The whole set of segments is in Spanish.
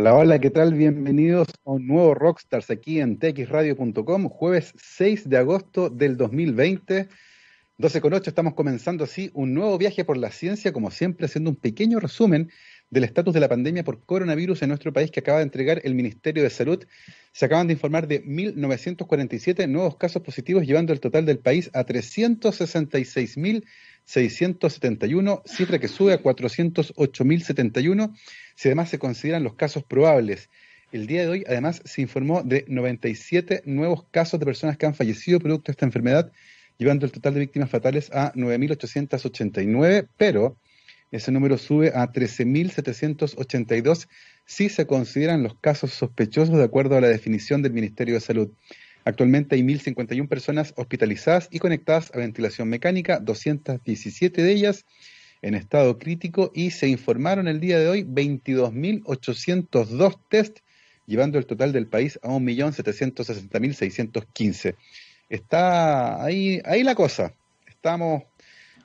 Hola, hola, ¿qué tal? Bienvenidos a un nuevo Rockstars aquí en txradio.com, jueves 6 de agosto del 2020. 12 con 8 estamos comenzando así un nuevo viaje por la ciencia, como siempre haciendo un pequeño resumen del estatus de la pandemia por coronavirus en nuestro país que acaba de entregar el Ministerio de Salud. Se acaban de informar de 1.947 nuevos casos positivos, llevando el total del país a 366.000 671, cifra que sube a 408.071, si además se consideran los casos probables. El día de hoy, además, se informó de 97 nuevos casos de personas que han fallecido producto de esta enfermedad, llevando el total de víctimas fatales a 9.889, pero ese número sube a 13.782 si se consideran los casos sospechosos de acuerdo a la definición del Ministerio de Salud. Actualmente hay 1.051 personas hospitalizadas y conectadas a ventilación mecánica, 217 de ellas en estado crítico y se informaron el día de hoy 22.802 test, llevando el total del país a 1.760.615. Está ahí, ahí la cosa. Estamos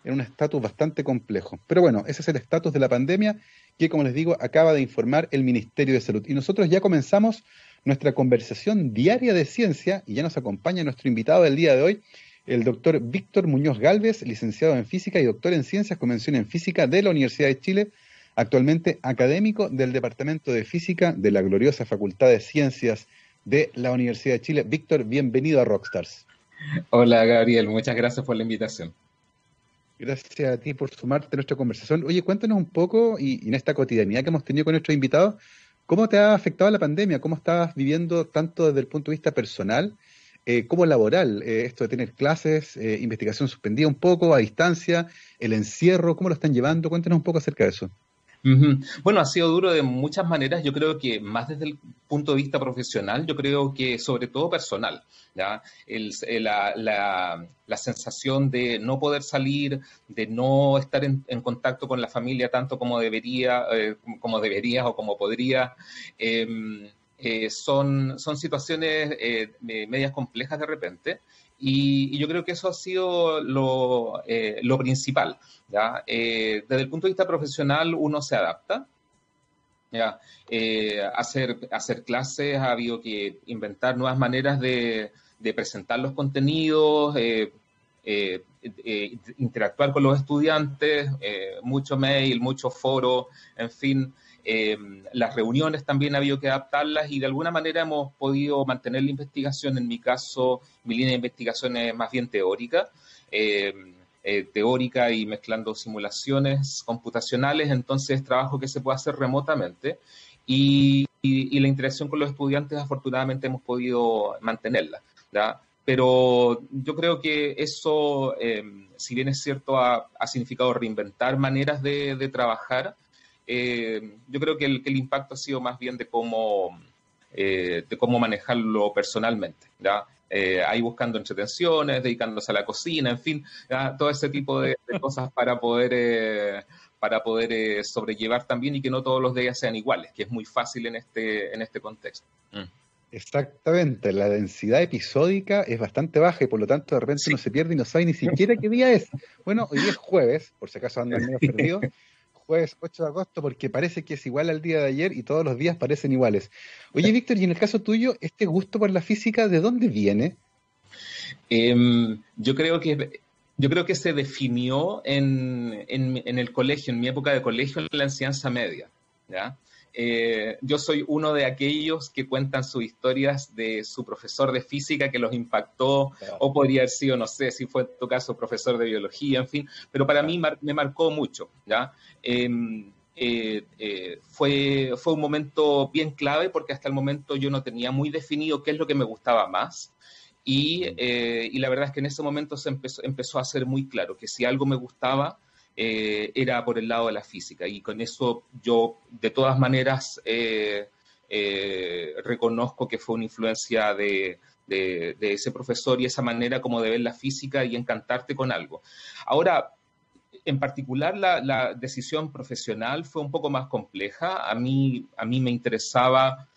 en un estatus bastante complejo. Pero bueno, ese es el estatus de la pandemia que, como les digo, acaba de informar el Ministerio de Salud. Y nosotros ya comenzamos nuestra conversación diaria de ciencia y ya nos acompaña nuestro invitado del día de hoy, el doctor Víctor Muñoz Galvez, licenciado en física y doctor en ciencias con mención en física de la Universidad de Chile, actualmente académico del Departamento de Física de la gloriosa Facultad de Ciencias de la Universidad de Chile. Víctor, bienvenido a Rockstars. Hola Gabriel, muchas gracias por la invitación. Gracias a ti por sumarte a nuestra conversación. Oye, cuéntanos un poco, y, y en esta cotidianidad que hemos tenido con nuestros invitados, ¿Cómo te ha afectado la pandemia? ¿Cómo estás viviendo tanto desde el punto de vista personal eh, como laboral? Eh, esto de tener clases, eh, investigación suspendida un poco, a distancia, el encierro, ¿cómo lo están llevando? Cuéntanos un poco acerca de eso. Bueno, ha sido duro de muchas maneras. Yo creo que más desde el punto de vista profesional, yo creo que sobre todo personal. ¿ya? El, eh, la, la, sensación de no poder salir, de no estar en, contacto con la familia tanto como debería, eh, como debería o como podría. Em, eh, son, son situaciones medias complejas de repente. Y, yo creo que eso ha sido lo, eh, lo principal. ¿ya? Eh, desde el punto de vista profesional, uno se adapta. ¿ya? Eh, hacer, hacer clases, ha habido que inventar nuevas maneras de, de presentar los contenidos, interactuar con los estudiantes, mucho mail, mucho foro, en fin. Eh, las reuniones también ha habido que adaptarlas y de alguna manera hemos podido mantener la investigación. En mi caso, mi línea de investigación es más bien teórica, eh, eh, teórica y mezclando simulaciones computacionales, entonces trabajo que se puede hacer remotamente y, la interacción con los estudiantes afortunadamente hemos podido mantenerla. Pero yo creo que eso, si bien es cierto, ha, significado reinventar maneras de trabajar, eh, yo creo que el, impacto ha sido más bien de cómo, eh, de cómo manejarlo personalmente. ¿ya? Eh, ahí buscando entretenciones, dedicándose a la cocina, en fin, todo ese tipo de, cosas para poder, para poder sobrellevar también y que no todos los días sean iguales, que es muy fácil en este, en este contexto. Mm. Exactamente, la densidad episódica es bastante baja y por lo tanto de repente uno se pierde y no sabe ni siquiera qué día es. Bueno, hoy es jueves, por si acaso andan medio perdidos, jueves 8 de agosto porque parece que es igual al día de ayer y todos los días parecen iguales. Oye, Víctor, y en el caso tuyo, ¿este gusto por la física de dónde viene? Em, yo creo que yo creo que se definió en, en, el colegio, en mi época de colegio, en la enseñanza media. ¿ya? Eh, yo soy uno de aquellos que cuentan sus historias de su profesor de física que los impactó, o podría haber sido, no sé, si fue en tu caso profesor de biología, en fin, pero para mí me marcó mucho, ¿ya? Em, eh, eh, fue, fue un momento bien clave porque hasta el momento yo no tenía muy definido qué es lo que me gustaba más. Y, y la verdad es que en ese momento se empezó, empezó a ser muy claro que si algo me gustaba, eh, era por el lado de la física. Y con eso yo, de todas maneras, eh, eh, reconozco que fue una influencia de, ese profesor y esa manera como de ver la física y encantarte con algo. Ahora, en particular, la, decisión profesional fue un poco más compleja. A mí, a mí me interesaba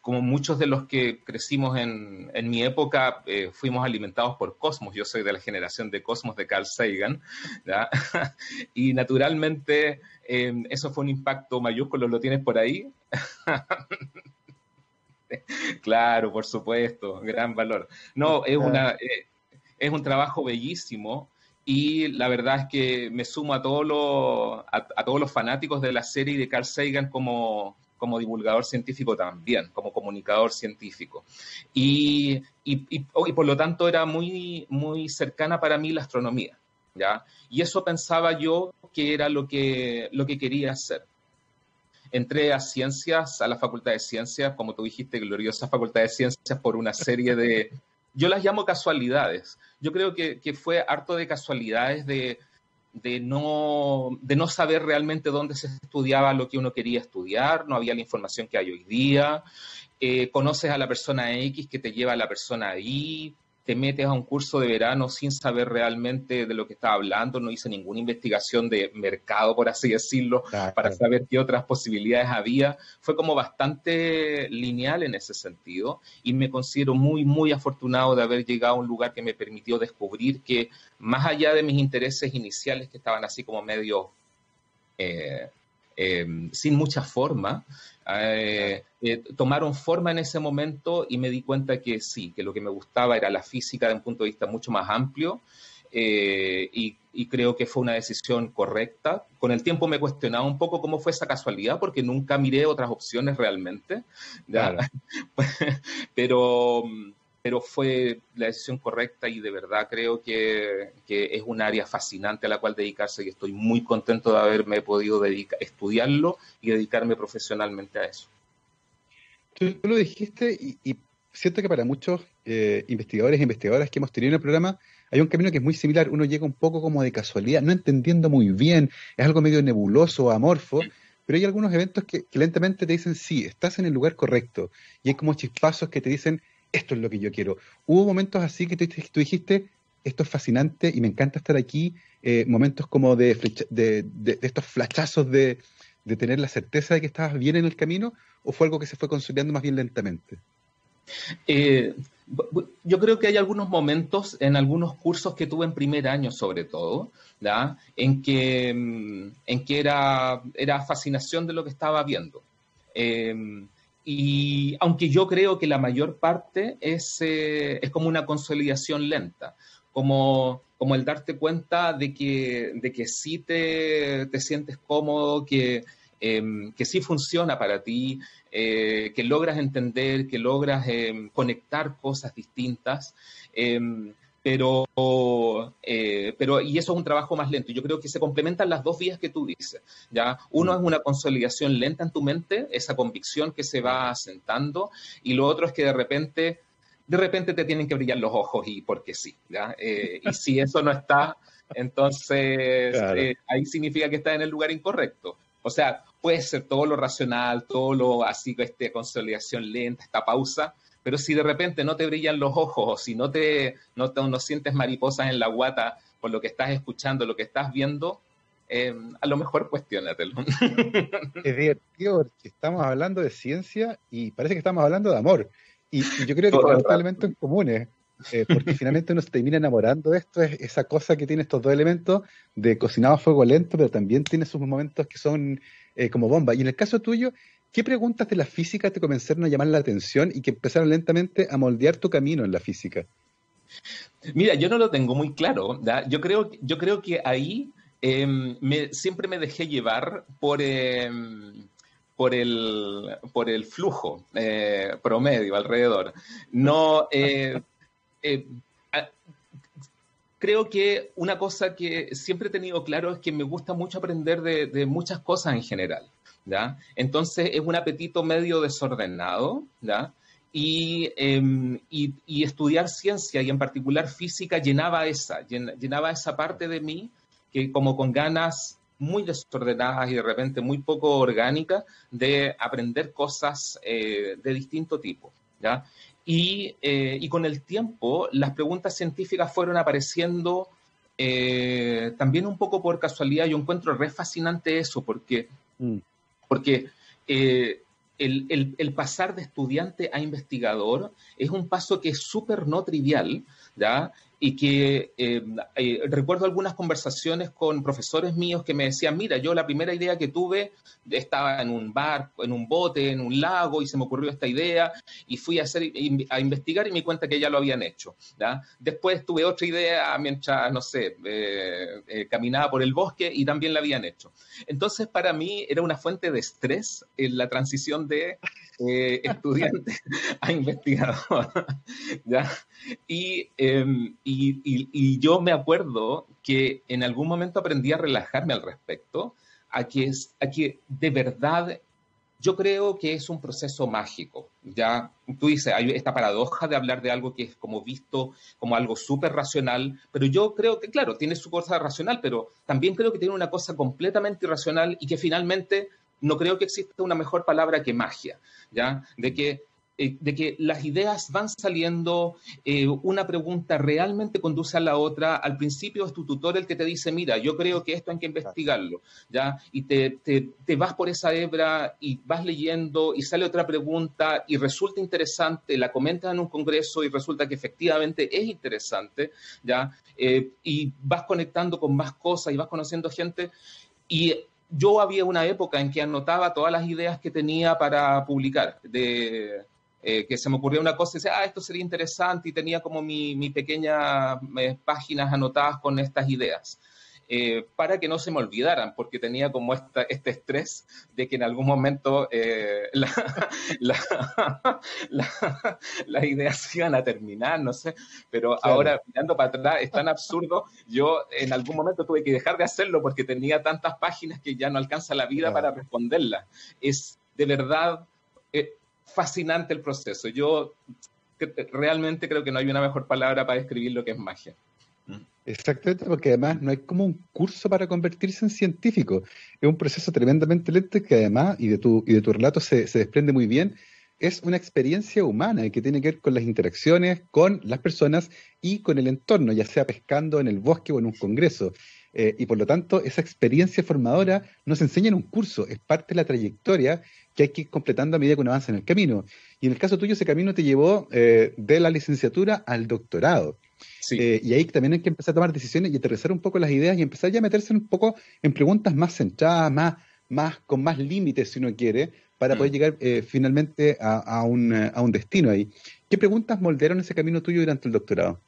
como muchos de los que crecimos en, en mi época, eh, fuimos alimentados por Cosmos. Yo soy de la generación de Cosmos de Carl Sagan. y naturalmente eh, eso fue un impacto mayúsculo. ¿Lo tienes por ahí? claro, por supuesto, gran valor. No, es, una, eh, es un trabajo bellísimo y la verdad es que me sumo a, todos los, a todos los fanáticos de la serie de Carl Sagan como, como divulgador científico también, como comunicador científico. Y, y, por lo tanto era muy, muy cercana para mí la astronomía. ¿ya? Y eso pensaba yo que era lo que, lo que quería hacer. Entré a ciencias, a la Facultad de Ciencias, como tú dijiste, gloriosa Facultad de Ciencias, por una serie de, yo las llamo casualidades. Yo creo que, que fue harto de casualidades de, de no, de no saber realmente dónde se estudiaba lo que uno quería estudiar, no había la información que hay hoy día, eh, conoces a la persona X que te lleva a la persona Y, te metes a un curso de verano sin saber realmente de lo que estaba hablando, no hice ninguna investigación de mercado, por así decirlo, para saber qué otras posibilidades había. Fue como bastante lineal en ese sentido y me considero muy, muy afortunado de haber llegado a un lugar que me permitió descubrir que más allá de mis intereses iniciales que estaban así como medio... Eh, eh, sin mucha forma, eh, eh, tomaron forma en ese momento y me di cuenta que sí, que lo que me gustaba era la física de un punto de vista mucho más amplio y, creo que fue una decisión correcta. Con el tiempo me cuestionaba un poco cómo fue esa casualidad porque nunca miré otras opciones realmente, pero pero fue la decisión correcta y de verdad creo que, es un área fascinante a la cual dedicarse y estoy muy contento de haberme podido dedicar, estudiarlo y dedicarme profesionalmente a eso. Tú, lo dijiste y, siento que para muchos eh, investigadores e investigadoras que hemos tenido en el programa hay un camino que es muy similar. Uno llega un poco como de casualidad, no entendiendo muy bien, es algo medio nebuloso, amorfo, pero hay algunos eventos que, que lentamente te dicen, sí, estás en el lugar correcto. Y hay como chispazos que te dicen, esto es lo que yo quiero. Hubo momentos así que tú, dijiste, esto es fascinante y me encanta estar aquí, eh, momentos como de, de, estos flachazos de, tener la certeza de que estabas bien en el camino, o fue algo que se fue consolidando más bien lentamente? Eh, yo creo que hay algunos momentos en algunos cursos que tuve en primer año, sobre todo, en que, mm, en que era, era fascinación de lo que estaba viendo. Eh, y aunque yo creo que la mayor parte es, eh, es como una consolidación lenta, como, como el darte cuenta de que, de que sí te, te sientes cómodo, que, em, que sí funciona para ti, eh, que logras entender, que logras em, conectar cosas distintas. Pero, eh, pero, y eso es un trabajo más lento. Yo creo que se complementan las dos vías que tú dices. ¿ya? Uno es una consolidación lenta en tu mente, esa convicción que se va asentando, y lo otro es que de repente, de repente te tienen que brillar los ojos y porque sí. ¿ya? Eh, y si eso no está, entonces eh, ahí significa que estás en el lugar incorrecto. O sea, puede ser todo lo racional, todo lo así, esta consolidación lenta, esta pausa, pero si de repente no te brillan los ojos o si no te no, no sientes mariposas en la guata por lo que estás escuchando, lo que estás viendo, eh, a lo mejor cuestionatelo. Es divertido porque estamos hablando de ciencia y parece que estamos hablando de amor. Y, yo creo que tenemos elementos en comunes. Eh, porque finalmente uno se termina enamorando de esto, es esa cosa que tiene estos dos elementos de cocinado a fuego lento, pero también tiene sus momentos que son eh, como bomba. Y en el caso tuyo, ¿Qué preguntas de la física te comenzaron a llamar la atención y que empezaron lentamente a moldear tu camino en la física? Mira, yo no lo tengo muy claro. Yo, creo, yo creo que ahí em, siempre me dejé llevar por, em, por, el, por el flujo eh, promedio alrededor. No, eh, eh, creo que una cosa que siempre he tenido claro es que me gusta mucho aprender de muchas cosas en general. Entonces es un apetito medio desordenado, em, Y, estudiar ciencia y en particular física llenaba esa, llenaba esa parte de mí que como con ganas muy desordenadas y de repente muy poco orgánicas de aprender cosas eh, de distinto tipo, ¿ya? Y, eh, y, con el tiempo las preguntas científicas fueron apareciendo eh, también un poco por casualidad. Yo encuentro re fascinante eso porque mm porque eh, el, pasar de estudiante a investigador es un paso que es súper no trivial, ¿ya? Y que eh, eh, recuerdo algunas conversaciones con profesores míos que me decían, mira, yo la primera idea que tuve estaba en un bar, en un bote, en un lago, y se me ocurrió esta idea, y fui a, hacer, a investigar y me di cuenta que ya lo habían hecho. Después tuve otra idea mientras, no sé, eh, caminaba por el bosque y también la habían hecho. Entonces, para mí era una fuente de estrés en la transición de estudiante a investigador. ¿ya? Y, y, yo me acuerdo que en algún momento aprendí a relajarme al respecto, a que, a que de verdad yo creo que es un proceso mágico. Ya tú dices, hay esta paradoja de hablar de algo que es como visto como algo súper racional, pero yo creo que, claro, tiene su cosa racional, pero también creo que tiene una cosa completamente irracional y que finalmente no creo que exista una mejor palabra que magia, ¿ya? De que eh, de que las ideas van saliendo, eh, una pregunta realmente conduce a la otra. Al principio es tu tutor el que te dice, mira, yo creo que esto hay que investigarlo, ¿ya? Y te, te, vas por esa hebra y vas leyendo y sale otra pregunta y resulta interesante, la comentas en un congreso y resulta que efectivamente es interesante, ¿ya? Eh, y vas conectando con más cosas y vas conociendo gente. Y yo había una época en que anotaba todas las ideas que tenía para publicar, de, eh, que se me ocurrió una cosa y decía, ah, esto sería interesante y tenía como mi, mi pequeña eh, páginas anotadas con estas ideas. Eh, para que no se me olvidaran, porque tenía como esta, este estrés de que en algún momento la, la, las ideas se iban a terminar, no sé, pero ahora mirando para atrás es tan absurdo, yo en algún momento tuve que dejar de hacerlo porque tenía tantas páginas que ya no alcanza la vida para responderlas. Es de verdad fascinante el proceso. Yo realmente creo que no hay una mejor palabra para describir lo que es magia. Exactamente, porque además no hay como un curso para convertirse en científico. Es un proceso tremendamente lento que además, y de tu, y de tu relato se, se desprende muy bien, es una experiencia humana que tiene que ver con las interacciones con las personas y con el entorno, ya sea pescando en el bosque o en un congreso. Eh, y por lo tanto, esa experiencia formadora no se enseña en un curso, es parte de la trayectoria que hay que ir completando a medida que uno avanza en el camino. Y en el caso tuyo, ese camino te llevó eh, de la licenciatura al doctorado. Eh, y ahí también hay que empezar a tomar decisiones y aterrizar un poco las ideas y empezar ya a meterse un poco en preguntas más centradas, más, más con más límites, si uno quiere, para poder mm. llegar finalmente a, un, a un destino ahí. ¿Qué preguntas moldearon ese camino tuyo durante el doctorado?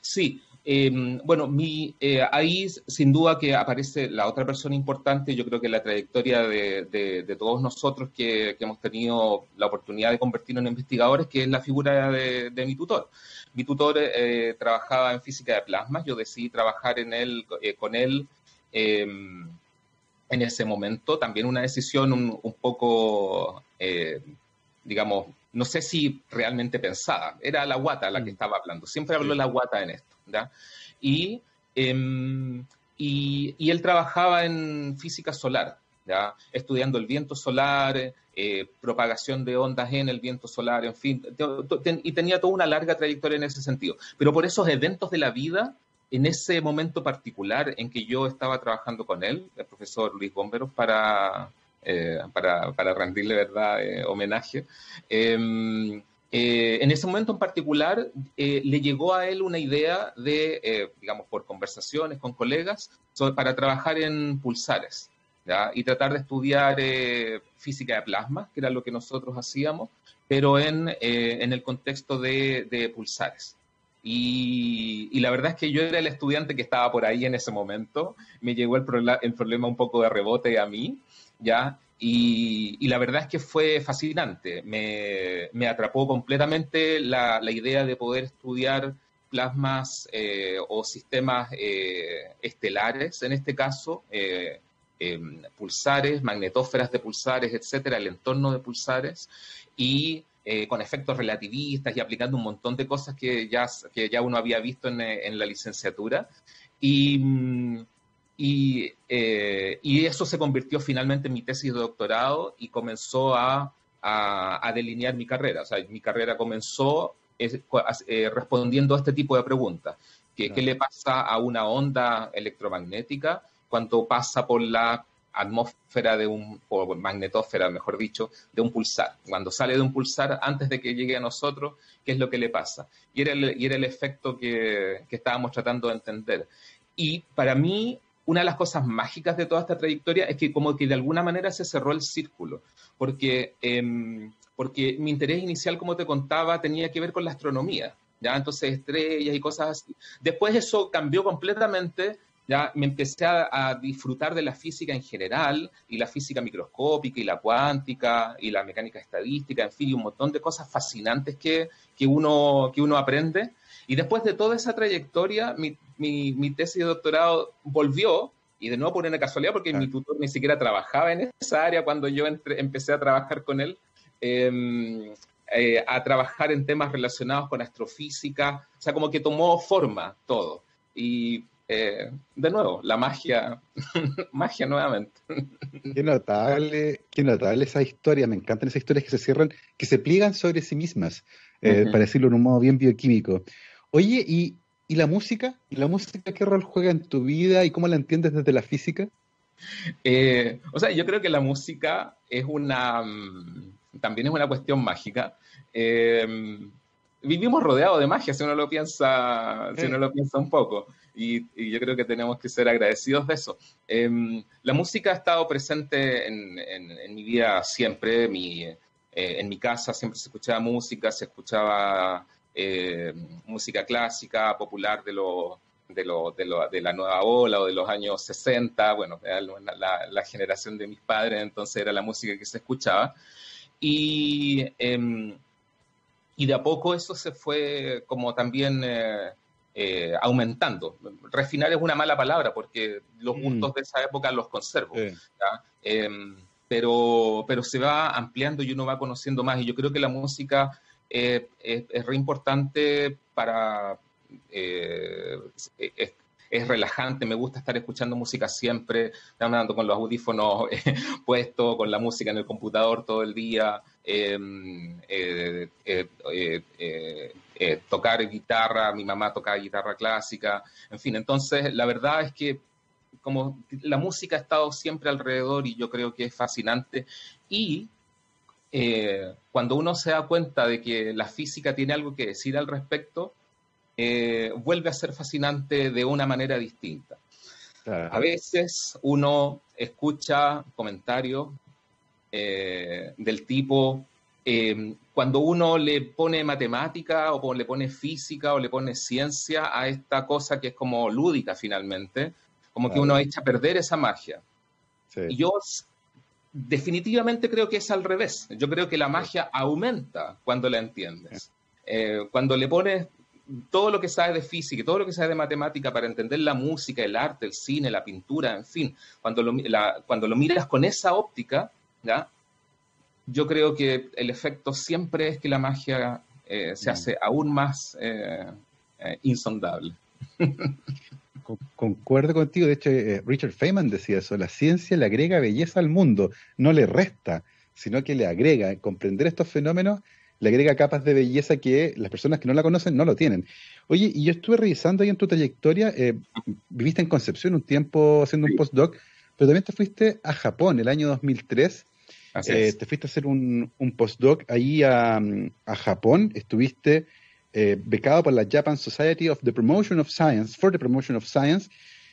Sí, Em, bueno, mi, eh, ahí sin duda que aparece la otra persona importante, yo creo que la trayectoria de, todos nosotros que, hemos tenido la oportunidad de convertirnos en investigadores, que es la figura de, mi tutor. Mi tutor eh, trabajaba en física de plasma, yo decidí trabajar en él, eh, con él em, en ese momento, también una decisión un, un poco, digamos, no sé si realmente pensada, era la guata la que mm. estaba hablando, siempre habló la guata en esto. Em, y, y, él trabajaba en física solar, estudiando el viento solar, eh, propagación de ondas en el viento solar, en fin, y tenía toda una larga trayectoria en ese sentido. Pero por esos eventos de la vida, en ese momento particular en que yo estaba trabajando con él, el profesor Luis Bomberos, para, eh, para, para, rendirle verdad eh, homenaje, em, eh, en ese momento en particular, eh, le llegó a él una idea de, eh, digamos, por conversaciones con colegas, para trabajar en pulsares y tratar de estudiar física de plasma, que era lo que nosotros hacíamos, pero en, el contexto de, pulsares. Y, y, la verdad es que yo era el estudiante que estaba por ahí en ese momento, me llegó el, el problema un poco de rebote a mí, ¿ya? Y, la verdad es que fue fascinante. Me, atrapó completamente la, idea de poder estudiar plasmas eh, o sistemas eh, estelares, en este caso, eh, em, pulsares, magnetósferas de pulsares, etcétera, el entorno de pulsares, y con efectos relativistas y aplicando un montón de cosas que ya, que ya uno había visto en, en la licenciatura. Y, mm, eh, y, eso se convirtió finalmente en mi tesis de doctorado y comenzó a, delinear mi carrera. O sea, mi carrera comenzó eh, respondiendo a este tipo de preguntas. ¿Qué, le pasa a una onda electromagnética cuando pasa por la atmósfera de un, o magnetósfera, mejor dicho, de un pulsar. Cuando sale de un pulsar, antes de que llegue a nosotros, ¿qué es lo que le pasa? Y era el, y era el efecto que, que estábamos tratando de entender. Y para mí, una de las cosas mágicas de toda esta trayectoria es que como que de alguna manera se cerró el círculo, porque, eh, porque mi interés inicial, como te contaba, tenía que ver con la astronomía, ¿ya? Entonces estrellas y cosas así. Después eso cambió completamente, ya me empecé a, a, disfrutar de la física en general, y la física microscópica, y la cuántica, y la mecánica estadística, en fin, y un montón de cosas fascinantes que, que, uno, que uno aprende. Y después de toda esa trayectoria, mi, mi, mi, tesis de doctorado volvió, y de nuevo por una casualidad, porque claro. mi tutor ni siquiera trabajaba en esa área cuando yo entre, empecé a trabajar con él, eh, eh, a trabajar en temas relacionados con astrofísica, o sea, como que tomó forma todo. Y eh, de nuevo, la magia, magia nuevamente. Qué notable, qué notable esa historia, me encantan esas historias que se cierran, que se pliegan sobre sí mismas, uh -huh. para decirlo en un modo bien bioquímico. Oye, ¿y ¿Y la música? ¿Y la música qué rol juega en tu vida y cómo la entiendes desde la física? Eh, o sea, yo creo que la música es una, también es una cuestión mágica. Vivimos rodeados de magia, si uno lo piensa, sí. si uno lo piensa un poco. Y, y, yo creo que tenemos que ser agradecidos de eso. Eh, la música ha estado presente en, en, en mi vida siempre. Mi, eh, en mi casa siempre se escuchaba música, se escuchaba eh, música clásica, popular de, lo, de, lo, de, lo, de, la nueva ola o de los años 60, bueno, la, la, generación de mis padres, entonces era la música que se escuchaba. Y, eh, y de a poco eso se fue como también eh, eh, aumentando. Refinar es una mala palabra porque los gustos mm. de esa época los conservo. Sí. Em, pero, pero se va ampliando y uno va conociendo más. Y yo creo que la música eh, es, es, re importante para... Es, es, relajante, me gusta estar escuchando música siempre, andando con los audífonos eh, puestos, con la música en el computador todo el día, em, eh, eh, tocar guitarra, mi mamá toca guitarra clásica, en fin, entonces la verdad es que como la música ha estado siempre alrededor y yo creo que es fascinante y eh, cuando uno se da cuenta de que la física tiene algo que decir al respecto, eh, vuelve a ser fascinante de una manera distinta. Claro. A veces uno escucha comentarios eh, del tipo, eh, cuando uno le pone matemática o le pone física o le pone ciencia a esta cosa que es como lúdica finalmente, como claro. que uno echa a perder esa magia. Sí. Y yo definitivamente creo que es al revés. Yo creo que la magia aumenta cuando la entiendes. Eh, cuando le pones todo lo que sabes de física, todo lo que sabes de matemática para entender la música, el arte, el cine, la pintura, en fin, cuando lo, la, cuando lo miras con esa óptica, ¿ya? yo creo que el efecto siempre es que la magia eh, se hace aún más eh, eh insondable. Concuerdo contigo, de hecho Richard Feynman decía eso, la ciencia le agrega belleza al mundo, no le resta, sino que le agrega, comprender estos fenómenos le agrega capas de belleza que las personas que no la conocen no lo tienen. Oye, y yo estuve revisando ahí en tu trayectoria, eh, viviste en Concepción un tiempo haciendo un postdoc, pero también te fuiste a Japón el año 2003, eh, te fuiste a hacer un, un postdoc ahí a, a Japón, estuviste eh, becado por la Japan Society of the Promotion of Science, for the Promotion of Science,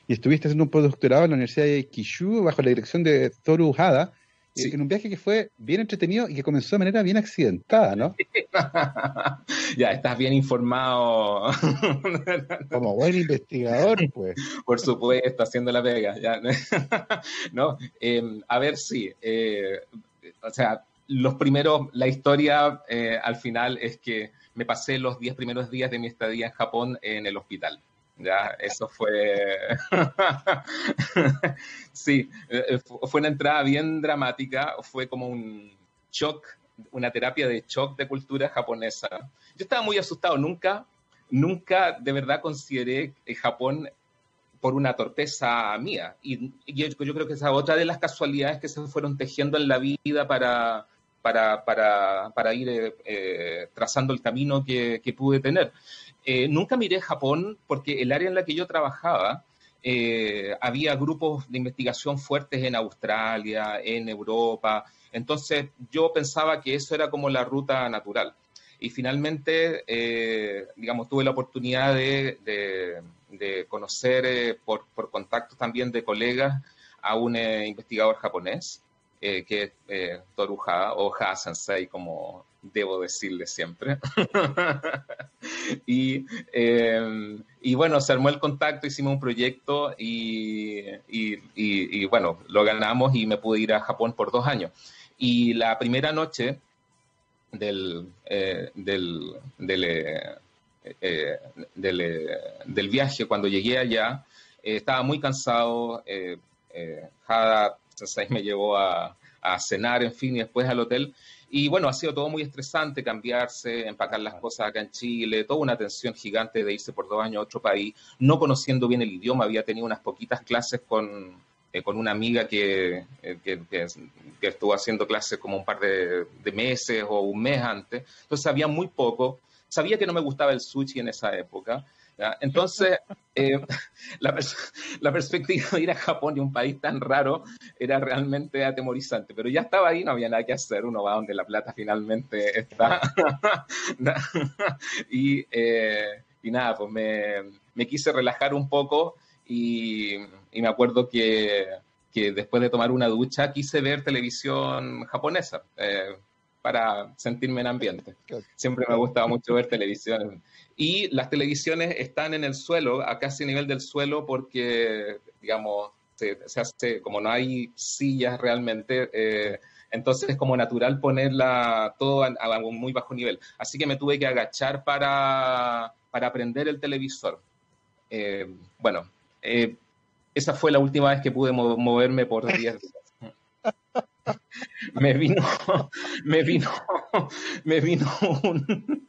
y estuviste haciendo un postdoctorado en la Universidad de Kishu bajo la dirección de Toru Hada, sí. en un viaje que fue bien entretenido y que comenzó de manera bien accidentada, ¿no? ya, estás bien informado. Como buen investigador, pues. Por supuesto, haciendo la pega. Ya. no, eh, a ver, sí. Eh, o sea, los primeros, la historia eh, al final es que me pasé los 10 primeros días de mi estadía en Japón en el hospital. Ya, eso fue. sí, eh, fue una entrada bien dramática, fue como un shock, una terapia de shock de cultura japonesa. Yo estaba muy asustado, nunca, nunca de verdad consideré Japón por una torpeza mía. Y, yo, yo, creo que esa otra de las casualidades que se fueron tejiendo en la vida para, para, para, para ir eh, eh, trazando el camino que, que pude tener. Eh, nunca miré Japón porque el área en la que yo trabajaba eh, había grupos de investigación fuertes en Australia, en Europa. Entonces yo pensaba que eso era como la ruta natural. Y finalmente, eh, digamos, tuve la oportunidad de, conocer eh, por, por contactos también de colegas a un investigador japonés, que es Toru Ha, o Ha Sensei, como debo decirle siempre. y, em, y, bueno, se armó el contacto, hicimos un proyecto y, y, bueno, lo ganamos y me pude ir a Japón por dos años. Y la primera noche del, eh, del, del, eh, eh, del, viaje, cuando llegué allá, estaba muy cansado. Hada me llevó a, a cenar, en fin, y después al hotel. Y bueno, ha sido todo muy estresante, cambiarse, empacar las cosas acá en Chile, toda una tensión gigante de irse por dos años a otro país, no conociendo bien el idioma, había tenido unas poquitas clases con, eh, con una amiga que, eh, que, que, estuvo haciendo clases como un par de, de, meses o un mes antes, entonces sabía muy poco, sabía que no me gustaba el sushi en esa época, entonces, eh, la, perspectiva de ir a Japón y un país tan raro era realmente atemorizante, pero ya estaba ahí, no había nada que hacer, uno va donde la plata finalmente está. y, eh, y, nada, pues me, quise relajar un poco y, me acuerdo que, que, después de tomar una ducha quise ver televisión japonesa. Eh, para sentirme en ambiente. Siempre me ha gustado mucho ver televisión y las televisiones están en el suelo, a casi nivel del suelo, porque, digamos, se, hace, como no hay sillas realmente, eh, entonces es como natural ponerla todo a, un muy bajo nivel. Así que me tuve que agachar para, para prender el televisor. Eh, bueno, eh, esa fue la última vez que pude moverme por 10 días. Me vino, me vino, me vino un,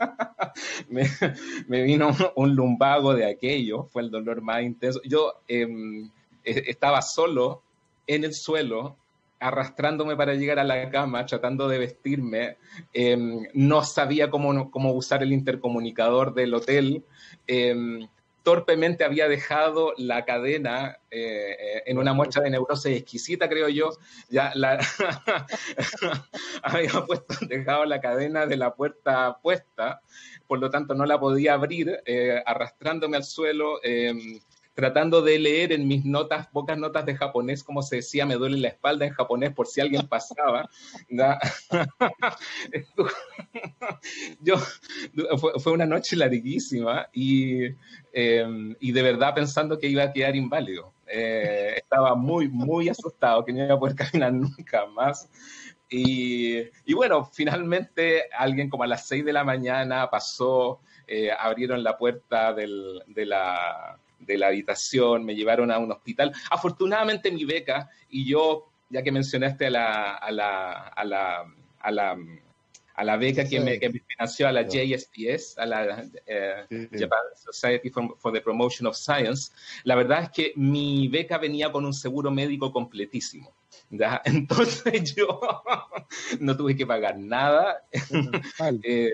me, vino un lumbago de aquello, fue el dolor más intenso. Yo em, e, estaba solo en el suelo, arrastrándome para llegar a la cama, tratando de vestirme. Em, no sabía cómo, cómo usar el intercomunicador del hotel. Em, torpemente había dejado la cadena eh, en una muestra de neurosis exquisita, creo yo. Ya había puesto, dejado la cadena de la puerta puesta, por lo tanto no la podía abrir, eh, arrastrándome al suelo. Tratando de leer en mis notas, pocas notas de japonés, como se decía, me duele la espalda en japonés por si alguien pasaba. Yo, fue, una noche larguísima y, em, y, de verdad pensando que iba a quedar inválido. Eh, estaba muy, muy asustado, que no iba a poder caminar nunca más. Y, y, bueno, finalmente alguien como a las 6 de la mañana pasó, eh, abrieron la puerta del, de la de la habitación, me llevaron a un hospital. Afortunadamente mi beca y yo, ya que mencionaste a la, a la, a la, a la, a la beca que, me, que, me, financió a la JSPS, a la eh, Japan Society for, the Promotion of Science, la verdad es que mi beca venía con un seguro médico completísimo. Entonces yo no tuve que pagar nada. eh,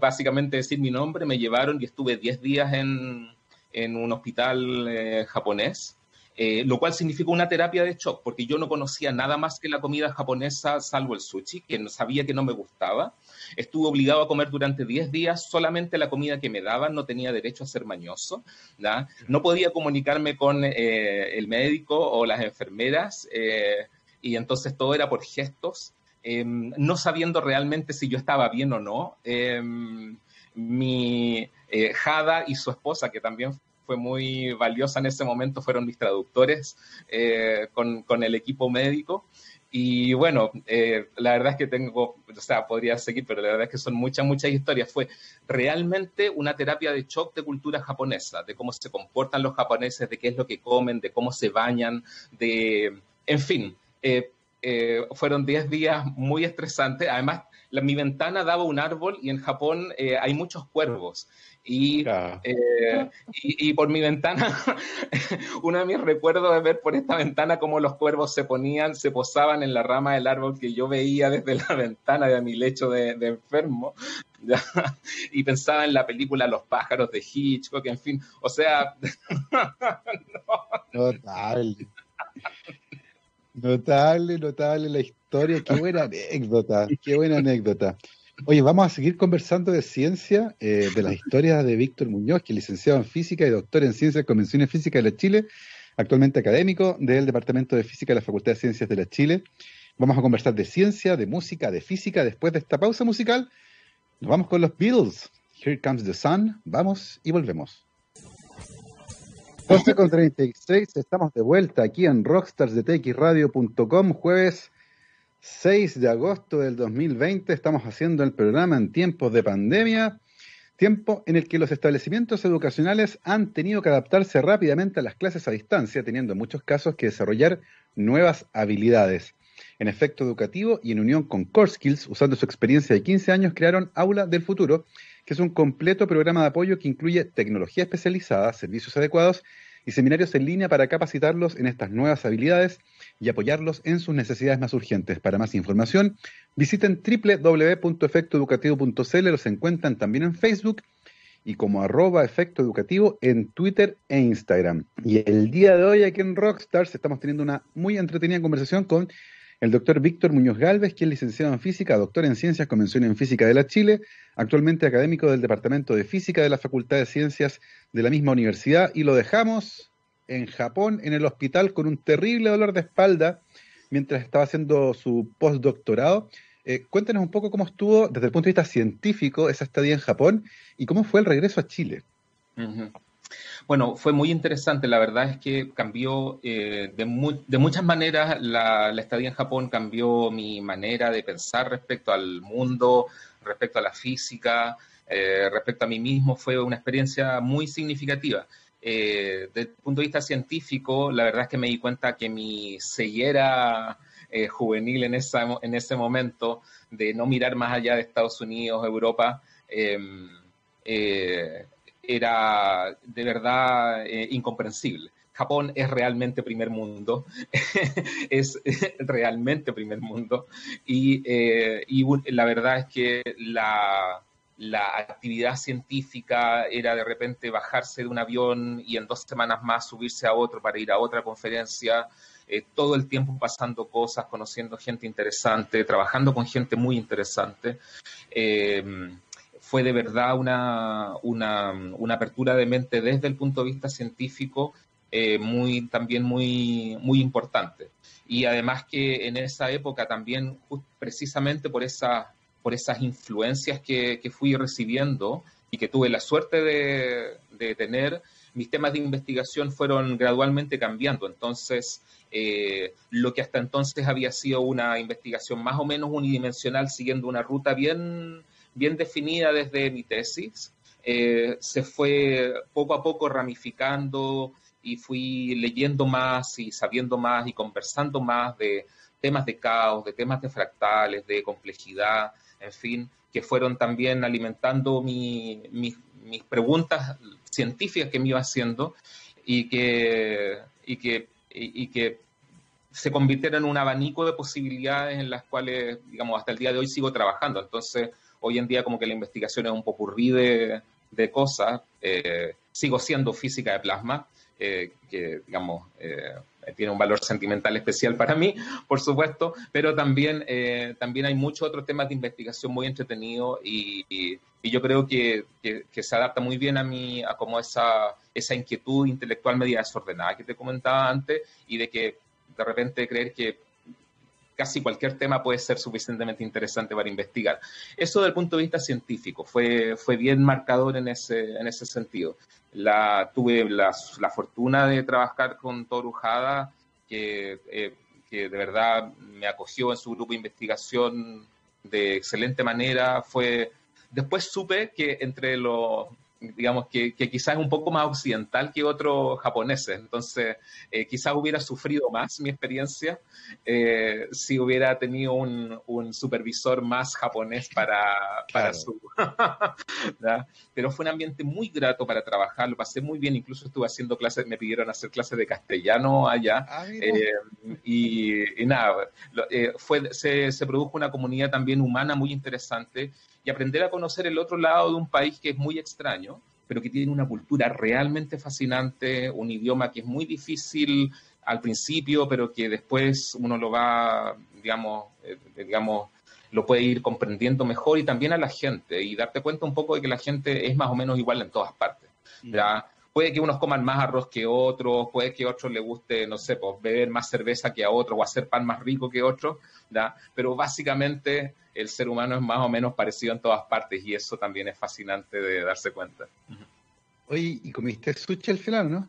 básicamente decir mi nombre, me llevaron y estuve 10 días en, en un hospital eh, japonés, eh, lo cual significó una terapia de shock, porque yo no conocía nada más que la comida japonesa, salvo el sushi, que sabía que no me gustaba. Estuve obligado a comer durante 10 días solamente la comida que me daban, no tenía derecho a ser mañoso. No podía comunicarme con eh, el médico o las enfermeras, y entonces todo era por gestos, em, no sabiendo realmente si yo estaba bien o no. Mi eh, Jada y su esposa, que también fue muy valiosa en ese momento, fueron mis traductores eh, con, con, el equipo médico. Y bueno, eh, la verdad es que tengo, o sea, podría seguir, pero la verdad es que son muchas, muchas historias. Fue realmente una terapia de shock de cultura japonesa, de cómo se comportan los japoneses, de qué es lo que comen, de cómo se bañan, de, en fin, eh, fueron 10 días muy estresantes. Además, mi ventana daba un árbol y en Japón eh, hay muchos cuervos. Y, eh, y, por mi ventana, uno de mis recuerdos de ver por esta ventana cómo los cuervos se ponían, se posaban en la rama del árbol que yo veía desde la ventana de mi lecho de, enfermo. Y pensaba en la película Los pájaros de Hitchcock, en fin, o sea... Notable. Notable, notable la historia. Qué buena anécdota, qué buena anécdota. Oye, vamos a seguir conversando de ciencia, eh, de las historias de Víctor Muñoz, que es licenciado en física y doctor en ciencias convenciones físicas de la Chile, actualmente académico del Departamento de Física de la Facultad de Ciencias de la Chile. Vamos a conversar de ciencia, de música, de física. Después de esta pausa musical, nos vamos con los Beatles. Here Comes the Sun. Vamos y volvemos. 12 con 36, estamos de vuelta aquí en rockstarsdetxradio.com, jueves 6 de agosto del 2020 estamos haciendo el programa en tiempos de pandemia, tiempo en el que los establecimientos educacionales han tenido que adaptarse rápidamente a las clases a distancia, teniendo en muchos casos que desarrollar nuevas habilidades. En efecto educativo y en unión con Core Skills, usando su experiencia de 15 años, crearon Aula del Futuro, que es un completo programa de apoyo que incluye tecnología especializada, servicios adecuados y seminarios en línea para capacitarlos en estas nuevas habilidades y apoyarlos en sus necesidades más urgentes. Para más información, visiten www.efectoeducativo.cl, los encuentran también en Facebook y como arroba efecto educativo en Twitter e Instagram. Y el día de hoy aquí en Rockstars estamos teniendo una muy entretenida conversación con el doctor Víctor Muñoz Galvez, que es licenciado en física, doctor en ciencias, convención en física de la Chile, actualmente académico del Departamento de Física de la Facultad de Ciencias de la misma universidad, y lo dejamos en Japón, en el hospital, con un terrible dolor de espalda, mientras estaba haciendo su postdoctorado. Eh, cuéntanos un poco cómo estuvo desde el punto de vista científico esa estadía en Japón y cómo fue el regreso a Chile. Bueno, fue muy interesante. La verdad es que cambió eh, de, muchas maneras la, estadía en Japón, cambió mi manera de pensar respecto al mundo, respecto a la física, eh, respecto a mí mismo. Fue una experiencia muy significativa. Eh, desde el punto de vista científico, la verdad es que me di cuenta que mi sellera juvenil en, esa, en ese momento de no mirar más allá de Estados Unidos, Europa, em, era de verdad eh, incomprensible. Japón es realmente primer mundo, es realmente primer mundo, y, eh, la verdad es que la, actividad científica era de repente bajarse de un avión y en dos semanas más subirse a otro para ir a otra conferencia, eh, todo el tiempo pasando cosas, conociendo gente interesante, trabajando con gente muy interesante fue de verdad una, una, apertura de mente desde el punto de vista científico eh, muy, también muy, muy importante. Y además que en esa época también, precisamente por, esa, por esas influencias que, fui recibiendo y que tuve la suerte de, tener, mis temas de investigación fueron gradualmente cambiando. Entonces, eh, lo que hasta entonces había sido una investigación más o menos unidimensional, siguiendo una ruta bien bien definida desde mi tesis. Eh, se fue poco a poco ramificando y fui leyendo más y sabiendo más y conversando más de temas de caos, de temas de fractales, de complejidad, en fin, que fueron también alimentando mis preguntas científicas que me iba haciendo y que, y que, y que se convirtieron en un abanico de posibilidades en las cuales, digamos, hasta el día de hoy sigo trabajando. Entonces, Hoy en día como que la investigación es un popurrí de, de cosas. Eh, sigo siendo física de plasma, eh, que digamos eh, tiene un valor sentimental especial para mí, por supuesto, pero también, también hay muchos otros temas de investigación muy entretenidos y, yo creo que, se adapta muy bien a mí, a como esa, esa inquietud intelectual media desordenada que te comentaba antes y de que de repente creer que casi cualquier tema puede ser suficientemente interesante para investigar. Eso desde el punto de vista científico fue, fue bien marcador en ese, en ese sentido. La, tuve la, fortuna de trabajar con Torujada, que, eh, que de verdad me acogió en su grupo de investigación de excelente manera. Fue, después supe que entre los digamos que, quizás es un poco más occidental que otros japoneses, entonces eh, quizás hubiera sufrido más mi experiencia eh, si hubiera tenido un, supervisor más japonés para, para su... Pero fue un ambiente muy grato para trabajar, lo pasé muy bien, incluso estuve haciendo clases, me pidieron hacer clases de castellano allá ah, y, nada, fue, se, se produjo una comunidad también humana muy interesante y aprender a conocer el otro lado de un país que es muy extraño, pero que tiene una cultura realmente fascinante, un idioma que es muy difícil al principio, pero que después uno lo va, digamos, eh, digamos, lo puede ir comprendiendo mejor y también a la gente y darte cuenta un poco de que la gente es más o menos igual en todas partes. ¿ya? Puede que unos coman más arroz que otros, puede que a otros les guste, no sé, pues, beber más cerveza que a otros o hacer pan más rico que otros, ¿ya? pero básicamente el ser humano es más o menos parecido en todas partes y eso también es fascinante de darse cuenta. Oye, ¿y comiste sushi al final, no?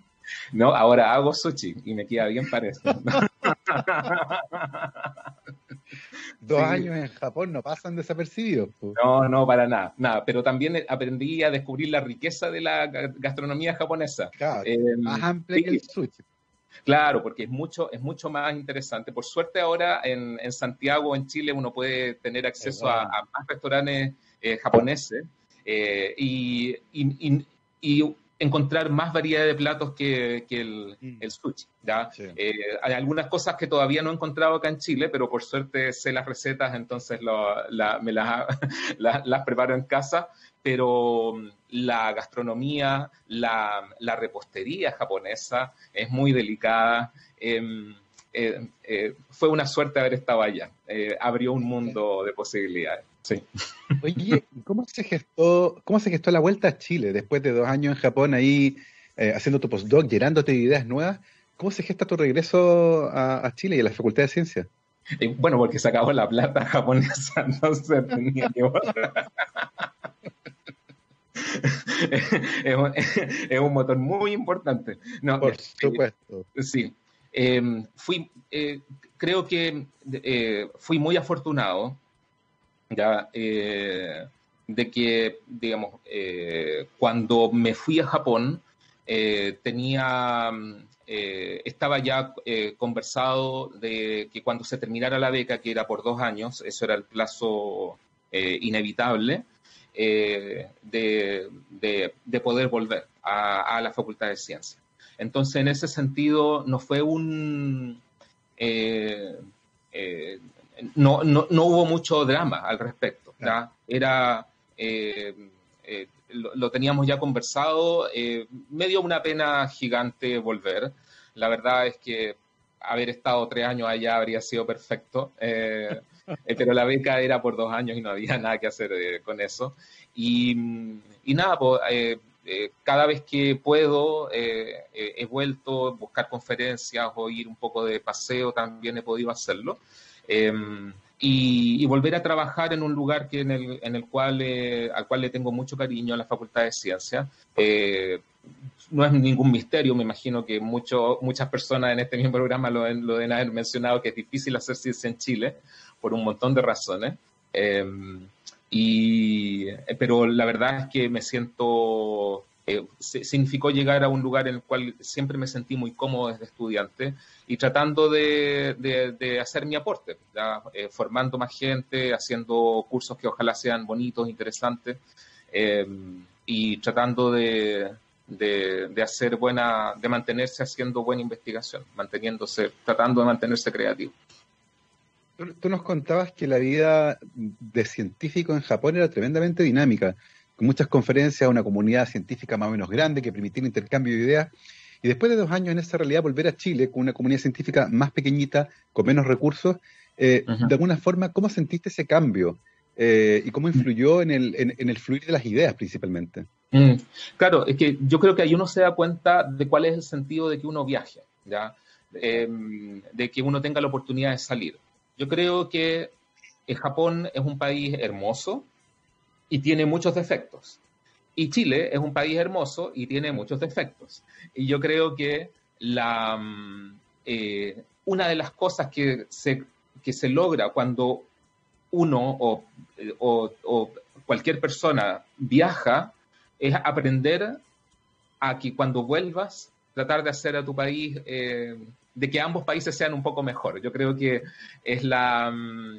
No, ahora hago sushi y me queda bien parece. Dos años en Japón no pasan desapercibidos. No, no, para nada, nada. Pero también aprendí a descubrir la riqueza de la gastronomía japonesa. Claro, em, más amplia que el sushi. Claro, porque es mucho, es mucho más interesante. Por suerte ahora en, en Santiago, en Chile, uno puede tener acceso a, más restaurantes eh, japoneses eh, y, encontrar más variedad de platos que, el, mm. el, sushi. ¿ya? Eh, hay algunas cosas que todavía no he encontrado acá en Chile, pero por suerte sé las recetas, entonces me las, las preparo en casa pero mm, la gastronomía, la, repostería japonesa es muy delicada. Em, eh, eh, fue una suerte haber estado allá. Abrió un mundo de posibilidades. Sí. Oye, ¿cómo se gestó, cómo se gestó la vuelta a Chile después de dos años en Japón ahí haciendo tu postdoc, llenándote de ideas nuevas? ¿Cómo se gesta tu regreso a, Chile y a la Facultad de Ciencias? bueno, porque se acabó la plata japonesa, entonces tenía que volver. es, un, motor muy importante. No, Por eh, supuesto. sí. Fui, eh, creo que eh, fui muy afortunado ya, de que, digamos, cuando me fui a Japón, tenía, estaba ya conversado de que cuando se terminara la beca, que era por dos años, eso era el plazo inevitable, eh, de, poder volver a, la Facultad de Ciencias. Entonces, en ese sentido, no fue un... Eh, eh, no, no, no, hubo mucho drama al respecto. Era... Lo, lo, teníamos ya conversado. me dio una pena gigante volver. La verdad es que haber estado tres años allá habría sido perfecto. Eh, pero la beca era por dos años y no había nada que hacer eh, con eso. Y, nada, pues, eh, cada vez que puedo he vuelto a buscar conferencias o ir un poco de paseo, también he podido hacerlo. Em, y, volver a trabajar en un lugar que en el, en el cual, al cual le tengo mucho cariño, a la Facultad de Ciencias no es ningún misterio, me imagino que mucho, muchas personas en este mismo programa lo, lo deben haber mencionado, que es difícil hacer ciencia en Chile por un montón de razones. Em, y, eh, pero la verdad es que me siento, eh, significó llegar a un lugar en el cual siempre me sentí muy cómodo desde estudiante y tratando de, de, hacer mi aporte, eh, formando más gente, haciendo cursos que ojalá sean bonitos, interesantes em, y tratando de, de, hacer buena, de mantenerse haciendo buena investigación, manteniéndose, tratando de mantenerse creativo. Tú nos contabas que la vida de científico en Japón era tremendamente dinámica, muchas conferencias, una comunidad científica más o menos grande que permitía intercambio de ideas. Y después de dos años en esa realidad, volver a Chile con una comunidad científica más pequeñita, con menos recursos, eh, de alguna forma, ¿cómo sentiste ese cambio? Eh, ¿Y cómo influyó en el, en, el, fluir de las ideas principalmente? Mm, claro, es que yo creo que ahí uno se da cuenta de cuál es el sentido de que uno viaje, ¿ya? Em, de que uno tenga la oportunidad de salir. Yo creo que el Japón es un país hermoso y tiene muchos defectos. Y Chile es un país hermoso y tiene muchos defectos. Y yo creo que mm, eh, una de las cosas que se, que se logra cuando uno o, o, cualquier persona viaja es aprender a que cuando vuelvas, tratar de hacer a tu país, eh, de que ambos países sean un poco mejor. Yo creo que es, la, mm,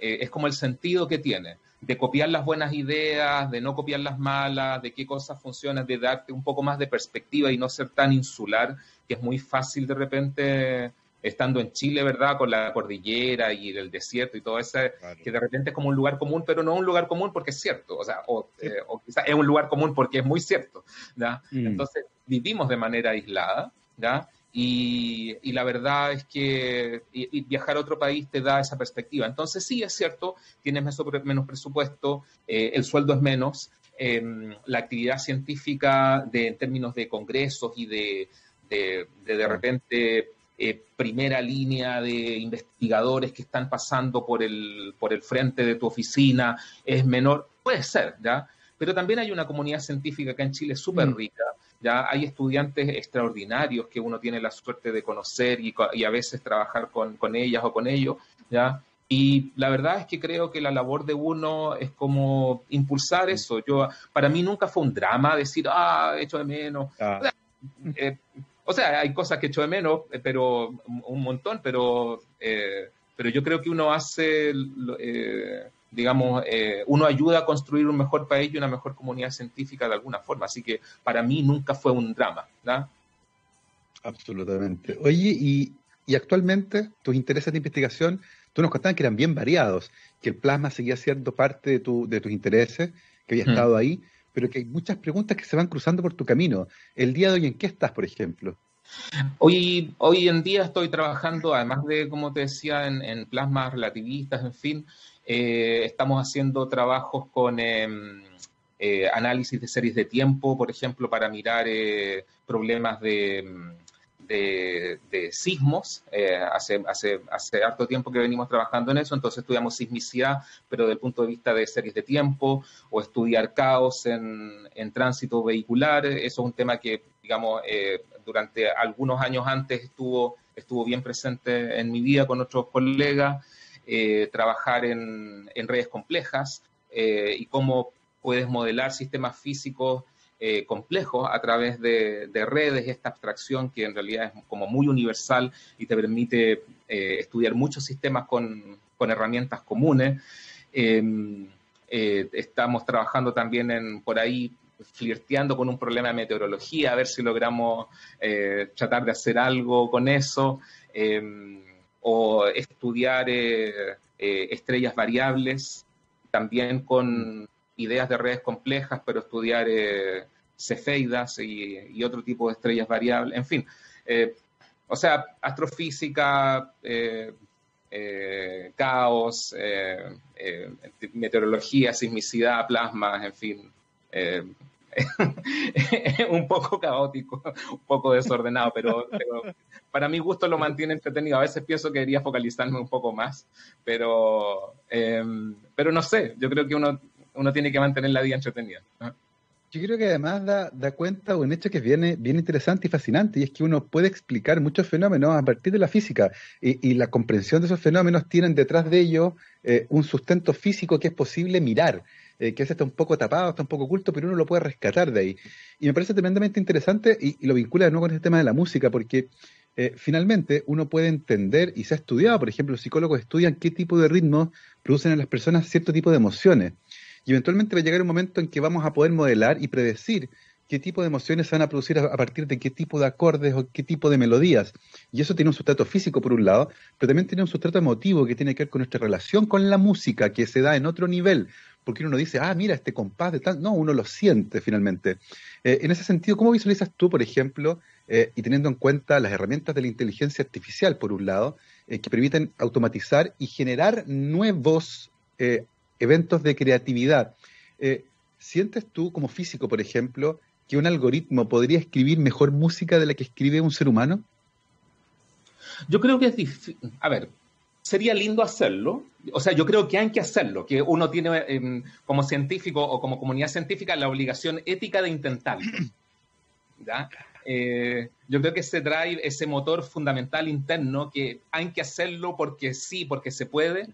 eh, es como el sentido que tiene de copiar las buenas ideas, de no copiar las malas, de qué cosas funcionan, de darte un poco más de perspectiva y no ser tan insular, que es muy fácil de repente estando en Chile, ¿verdad? Con la cordillera y el desierto y todo eso, que de repente es como un lugar común, pero no un lugar común porque es cierto, o sea, o, eh, quizás es un lugar común porque es muy cierto, ¿ya? Mm. Entonces, vivimos de manera aislada, ¿ya? Y, y, la verdad es que viajar a otro país te da esa perspectiva. Entonces, sí, es cierto, tienes menos presupuesto, eh, el sueldo es menos, em, la actividad científica de, en términos de congresos y de de, de, de repente eh, primera línea de investigadores que están pasando por el, por el frente de tu oficina es menor, puede ser, ¿ya? Pero también hay una comunidad científica acá en Chile súper mm. rica, ¿ya? Hay estudiantes extraordinarios que uno tiene la suerte de conocer y, y a veces trabajar con, con, ellas o con ellos, ¿ya? Y la verdad es que creo que la labor de uno es como impulsar eso. Yo, para mí nunca fue un drama decir, ah, hecho de menos. Ah. Eh, o sea, hay cosas que echo de menos, eh, pero un montón, pero, eh, pero yo creo que uno hace, eh, digamos, uno ayuda a construir un mejor país y una mejor comunidad científica de alguna forma. Así que para mí nunca fue un drama, ¿verdad? Absolutamente. Oye, y, y actualmente tus intereses de investigación, tú nos contabas que eran bien variados, que el plasma seguía siendo parte de, tu, de tus intereses, que había estado ahí pero que hay muchas preguntas que se van cruzando por tu camino. El día de hoy, ¿en qué estás, por ejemplo? Hoy, hoy en día estoy trabajando, además de, como te decía, en, plasmas relativistas, en fin, eh, estamos haciendo trabajos con em, eh, análisis de series de tiempo, por ejemplo, para mirar eh, problemas de em, sismos. Hace, hace, hace harto tiempo que venimos trabajando en eso, entonces estudiamos sismicidad, pero desde el punto de vista de series de tiempo, o estudiar caos en, en tránsito vehicular. Eso es un tema que, digamos, durante algunos años antes estuvo, estuvo bien presente en mi vida con otros colegas. Eh, trabajar en, redes complejas y cómo puedes modelar sistemas físicos eh, complejos a través de, redes, esta abstracción que en realidad es como muy universal y te permite eh, estudiar muchos sistemas con, herramientas comunes. Em, eh, estamos trabajando también en, por ahí flirteando con un problema de meteorología, a ver si logramos tratar de hacer algo con eso, em, o estudiar estrellas variables, también con ideas de redes complejas, pero estudiar eh, cefeidas y, otro tipo de estrellas variables, en fin. Eh, o sea, astrofísica, eh, caos, meteorología, sismicidad, plasmas, en fin. un poco caótico, un poco desordenado, pero, para mi gusto lo mantiene entretenido. A veces pienso que debería focalizarme un poco más, pero, pero no sé, yo creo que uno uno tiene que mantener la vida entretenida. Yo creo que además da, da, cuenta de un hecho que viene bien interesante y fascinante, y es que uno puede explicar muchos fenómenos a partir de la física, y, la comprensión de esos fenómenos tienen detrás de ellos eh, un sustento físico que es posible mirar, eh, que a veces está un poco tapado, está un poco oculto, pero uno lo puede rescatar de ahí. Y me parece tremendamente interesante, y, lo vincula de nuevo con este tema de la música, porque eh, finalmente uno puede entender, y se ha estudiado, por ejemplo, los psicólogos estudian qué tipo de ritmos producen en las personas cierto tipo de emociones. Y eventualmente va a llegar un momento en que vamos a poder modelar y predecir qué tipo de emociones se van a producir a, partir de qué tipo de acordes o qué tipo de melodías. Y eso tiene un sustrato físico por un lado, pero también tiene un sustrato emotivo que tiene que ver con nuestra relación con la música, que se da en otro nivel, porque uno dice, ah, mira, este compás de tal... No, uno lo siente finalmente. Eh, en ese sentido, ¿cómo visualizas tú, por ejemplo, eh, y teniendo en cuenta las herramientas de la inteligencia artificial, por un lado, eh, que permiten automatizar y generar nuevos eventos de creatividad. ¿Sientes tú como físico, por ejemplo, que un algoritmo podría escribir mejor música de la que escribe un ser humano? Yo creo que es difícil. A ver, sería lindo hacerlo. O sea, yo creo que hay que hacerlo, que uno tiene em, como científico o como comunidad científica la obligación ética de intentarlo. Eh, yo creo que ese drive, ese motor fundamental interno, que hay que hacerlo porque sí, porque se puede,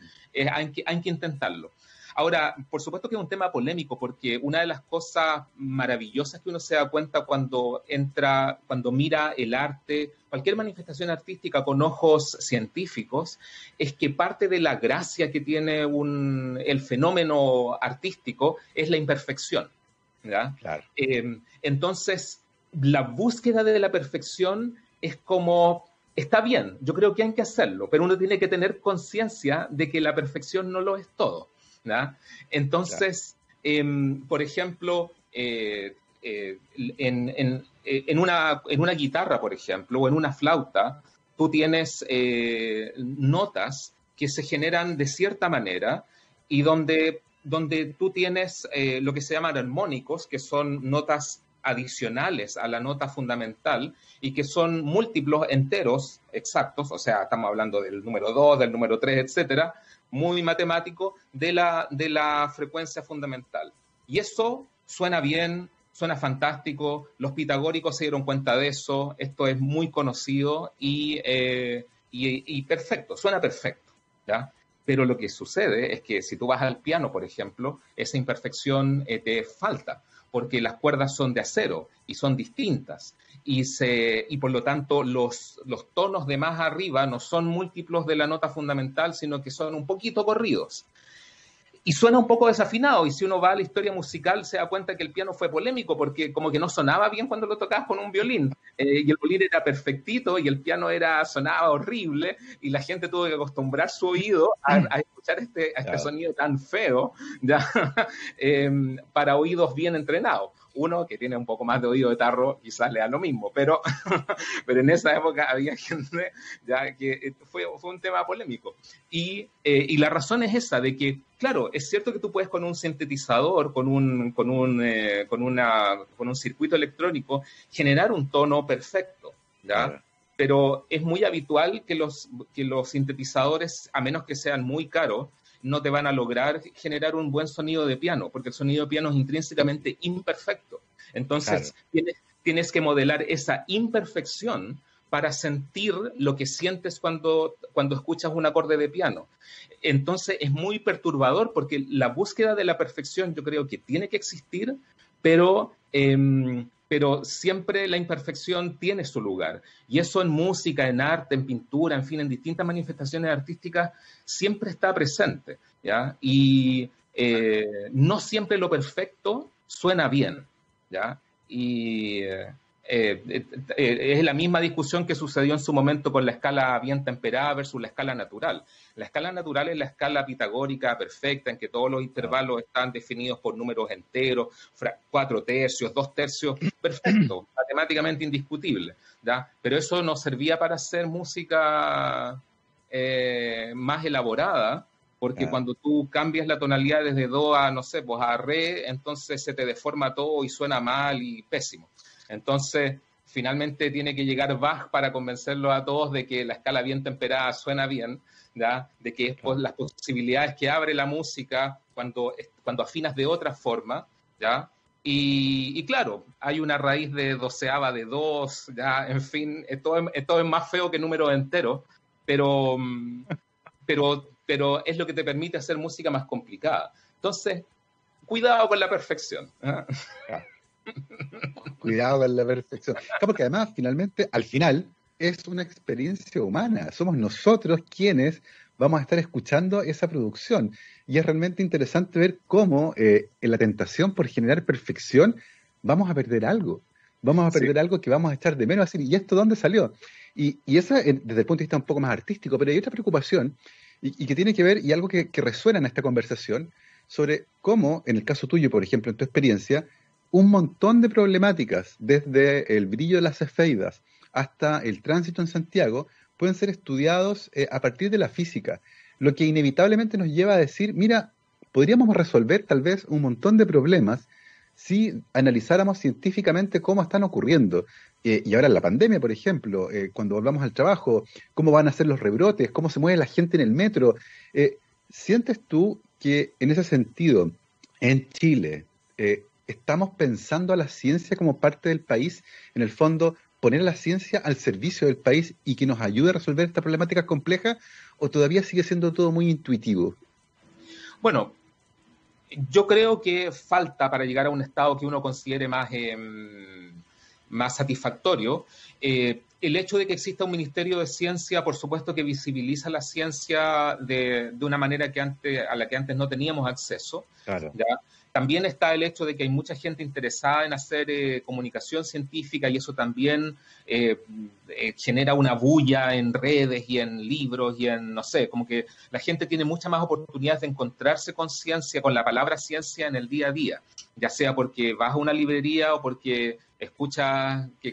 hay, que, hay que intentarlo. Ahora, por supuesto que es un tema polémico, porque una de las cosas maravillosas que uno se da cuenta cuando entra, cuando mira el arte, cualquier manifestación artística con ojos científicos, es que parte de la gracia que tiene el fenómeno artístico es la imperfección. Eh, entonces, la búsqueda de la perfección es como está bien, yo creo que hay que hacerlo, pero uno tiene que tener conciencia de que la perfección no lo es todo. Entonces, em, por ejemplo, eh, eh, eh, en, una, en, una, guitarra, por ejemplo, o en una flauta, tú tienes notas que se generan de cierta manera y donde, donde tú tienes lo que se llaman armónicos, que son notas adicionales a la nota fundamental y que son múltiplos enteros exactos, o sea, estamos hablando del número 2, del número 3, etcétera, muy matemático de la, de la frecuencia fundamental. Y eso suena bien, suena fantástico, los pitagóricos se dieron cuenta de eso, esto es muy conocido y, eh, y, perfecto, suena perfecto. ¿ya? Pero lo que sucede es que si tú vas al piano, por ejemplo, esa imperfección eh, te falta porque las cuerdas son de acero y son distintas. Y, se, y por lo tanto los, los tonos de más arriba no son múltiplos de la nota fundamental, sino que son un poquito corridos y suena un poco desafinado. Y si uno va a la historia musical, se da cuenta que el piano fue polémico porque como que no sonaba bien cuando lo tocabas con un violín. Eh, y el violín era perfectito y el piano era sonaba horrible y la gente tuvo que acostumbrar su oído a, escuchar este, este sonido tan feo ¿ya? Em, para oídos bien entrenados uno que tiene un poco más de oído de tarro quizás le da lo mismo, pero, pero en esa época había gente ya que eh, fue, fue un tema polémico. Y, eh, y, la razón es esa, de que, claro, es cierto que tú puedes con un sintetizador, con un, con un, eh, con una, con un circuito electrónico, generar un tono perfecto, ¿ya? Pero es muy habitual que los, que los sintetizadores, a menos que sean muy caros, no te van a lograr generar un buen sonido de piano, porque el sonido de piano es intrínsecamente imperfecto. Entonces, tienes, que modelar esa imperfección para sentir lo que sientes cuando, cuando escuchas un acorde de piano. Entonces, es muy perturbador porque la búsqueda de la perfección yo creo que tiene que existir, pero... Em, pero siempre la imperfección tiene su lugar. Y eso en música, en arte, en pintura, en fin, en distintas manifestaciones artísticas, siempre está presente. ¿ya? Y eh, no siempre lo perfecto suena bien. ¿ya? Y eh, eh, es la misma discusión que sucedió en su momento con la escala bien temperada versus la escala natural. La escala natural es la escala pitagórica perfecta, en que todos los intervalos están definidos por números enteros, cuatro tercios, dos tercios, perfecto, matemáticamente indiscutible. ¿ya? Pero eso no servía para hacer música eh, más elaborada, porque cuando tú cambias la tonalidad desde do a, no sé, pues a re, entonces se te deforma todo y suena mal y pésimo. Entonces, finalmente tiene que llegar Bach para convencerlo a todos de que la escala bien temperada suena bien, de que es las posibilidades que abre la música cuando, cuando afinas de otra forma, ¿ya? Y, claro, hay una raíz de doceava de dos, ya, en fin, esto, esto es más feo que número entero, pero, pero, pero es lo que te permite hacer música más complicada. Entonces, cuidado con la perfección. ¿ah? Cuidado con la perfección. Porque además, finalmente, al final, es una experiencia humana. Somos nosotros quienes vamos a estar escuchando esa producción. Y es realmente interesante ver cómo eh, en la tentación por generar perfección vamos a perder algo. Vamos a perder algo que vamos a echar de menos. Así, ¿y esto dónde salió? Y, y esa, desde el punto de vista un poco más artístico, pero hay otra preocupación y, que tiene que ver, y algo que, que resuena en esta conversación, sobre cómo, en el caso tuyo, por ejemplo, en tu experiencia, un montón de problemáticas, desde el brillo de las efeidas hasta el tránsito en Santiago, pueden ser estudiados eh, a partir de la física, lo que inevitablemente nos lleva a decir, mira, podríamos resolver tal vez un montón de problemas si analizáramos científicamente cómo están ocurriendo. Eh, y ahora la pandemia, por ejemplo, eh, cuando volvamos al trabajo, cómo van a ser los rebrotes, cómo se mueve la gente en el metro. ¿Sientes tú que en ese sentido, en Chile, estamos pensando a la ciencia como parte del país, en el fondo poner la ciencia al servicio del país y que nos ayude a resolver esta problemática compleja, o todavía sigue siendo todo muy intuitivo? Bueno, yo creo que falta para llegar a un estado que uno considere más, em, más satisfactorio. Eh, el hecho de que exista un Ministerio de Ciencia, por supuesto que visibiliza la ciencia de, de una manera que antes, a la que antes no teníamos acceso. Claro. También está el hecho de que hay mucha gente interesada en hacer eh, comunicación científica y eso también eh, eh, genera una bulla en redes y en libros y en, no sé, como que la gente tiene muchas más oportunidades de encontrarse con ciencia, con la palabra ciencia en el día a día, ya sea porque vas a una librería o porque escuchas que,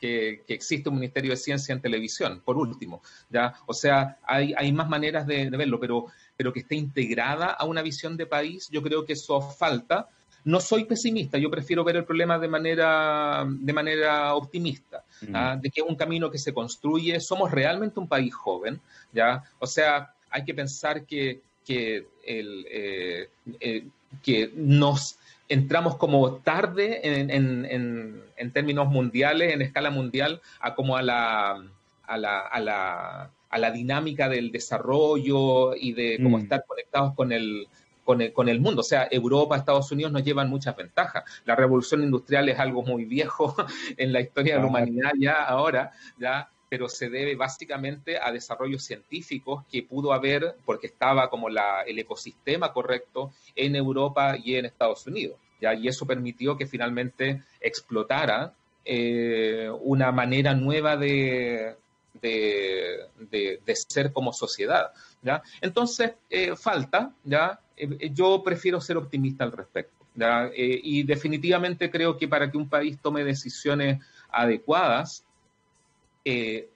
que, existe un Ministerio de Ciencia en televisión, por último. ¿ya? O sea, hay, hay más maneras de verlo, pero pero que esté integrada a una visión de país, yo creo que eso falta. No soy pesimista, yo prefiero ver el problema de manera, de manera optimista, ¿ah? de que es un camino que se construye. Somos realmente un país joven, ¿ya? O sea, hay que pensar que, que, el, eh, eh, que nos entramos como tarde en, en, en, términos mundiales, en escala mundial, a como a la, a la, a la a la dinámica del desarrollo y de cómo mm. estar conectados con el, con el, con el, mundo. O sea, Europa, Estados Unidos nos llevan muchas ventajas. La revolución industrial es algo muy viejo en la historia de la humanidad ya ahora, ya, pero se debe básicamente a desarrollos científicos que pudo haber porque estaba como la, el ecosistema correcto en Europa y en Estados Unidos. ¿ya? Y eso permitió que finalmente explotara eh, una manera nueva de, de, ser como sociedad. ¿ya? Entonces, eh, falta, ¿ya? Eh, yo prefiero ser optimista al respecto. ¿ya? Eh, y definitivamente creo que para que un país tome decisiones adecuadas,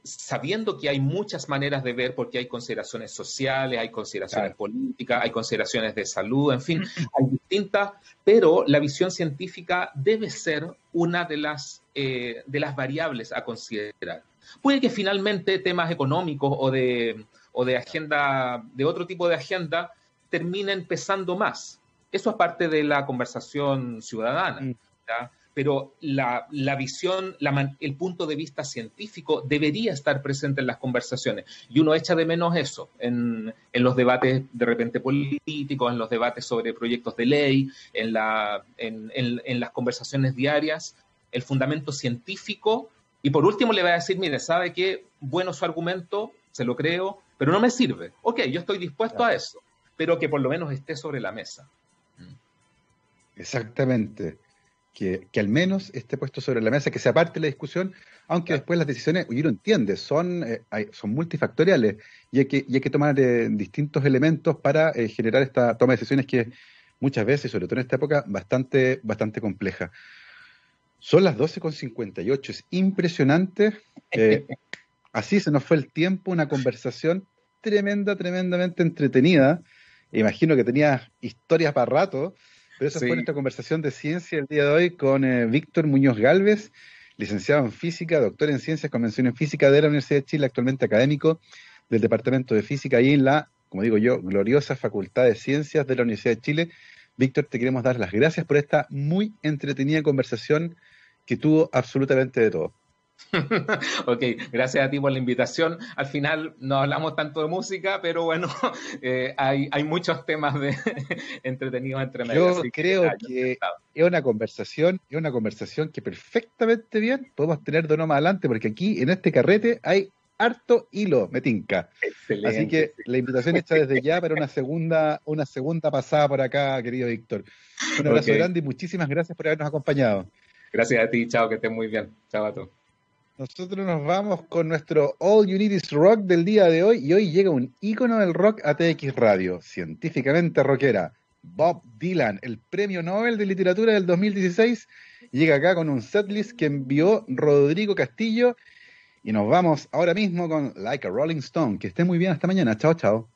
sabiendo que hay muchas maneras de ver, porque hay consideraciones sociales, hay consideraciones políticas, hay consideraciones de salud, en fin, hay distintas, pero la visión científica debe ser una de las, de las variables a considerar. Puede que finalmente temas económicos o de, o de agenda, de otro tipo de agenda, terminen pesando más. Eso es parte de la conversación ciudadana. Mm. Pero la, la visión, el punto de vista científico debería estar presente en las conversaciones. Y uno echa de menos eso en, en los debates de repente políticos, en los debates sobre proyectos de ley, en, la, en, en las conversaciones diarias. El fundamento científico y por último le va a decir, mire, ¿sabe qué? Bueno su argumento, se lo creo, pero no me sirve. Ok, yo estoy dispuesto a eso, pero que por lo menos esté sobre la mesa. Mm. Exactamente. Que, al menos esté puesto sobre la mesa, que sea parte de la discusión, aunque después las decisiones, uno entiende, son, eh, son multifactoriales y hay que, y hay que tomar eh, distintos elementos para eh, generar esta toma de decisiones que muchas veces, sobre todo en esta época, bastante, bastante compleja. Son las 12.58, es impresionante. Eh, así se nos fue el tiempo, una conversación tremenda, tremendamente entretenida. Imagino que tenía historias para rato, pero esa fue nuestra conversación de ciencia el día de hoy con eh, Víctor Muñoz Galvez, licenciado en física, doctor en ciencias, convención en física de la Universidad de Chile, actualmente académico del Departamento de Física y en la, como digo yo, gloriosa Facultad de Ciencias de la Universidad de Chile. Víctor, te queremos dar las gracias por esta muy entretenida conversación que tuvo absolutamente de todo. ok, gracias a ti por la invitación. Al final no hablamos tanto de música, pero bueno, eh, hay, hay, muchos temas de entretenidos entre medio. Yo creo que, es una conversación, es una conversación que perfectamente bien podemos tener de uno más adelante, porque aquí en este carrete hay harto hilo, me tinca. Así que la invitación está desde ya para una segunda, una segunda pasada por acá, querido Víctor. Un abrazo grande y muchísimas gracias por habernos acompañado. Gracias a ti, chao, que estés muy bien. Chao a todos. Nosotros nos vamos con nuestro All You Need Is Rock del día de hoy y hoy llega un ícono del rock a TX Radio, científicamente rockera, Bob Dylan, el premio Nobel de Literatura del 2016, llega acá con un setlist que envió Rodrigo Castillo y nos vamos ahora mismo con Like a Rolling Stone. Que esté muy bien hasta mañana. Chao, chao.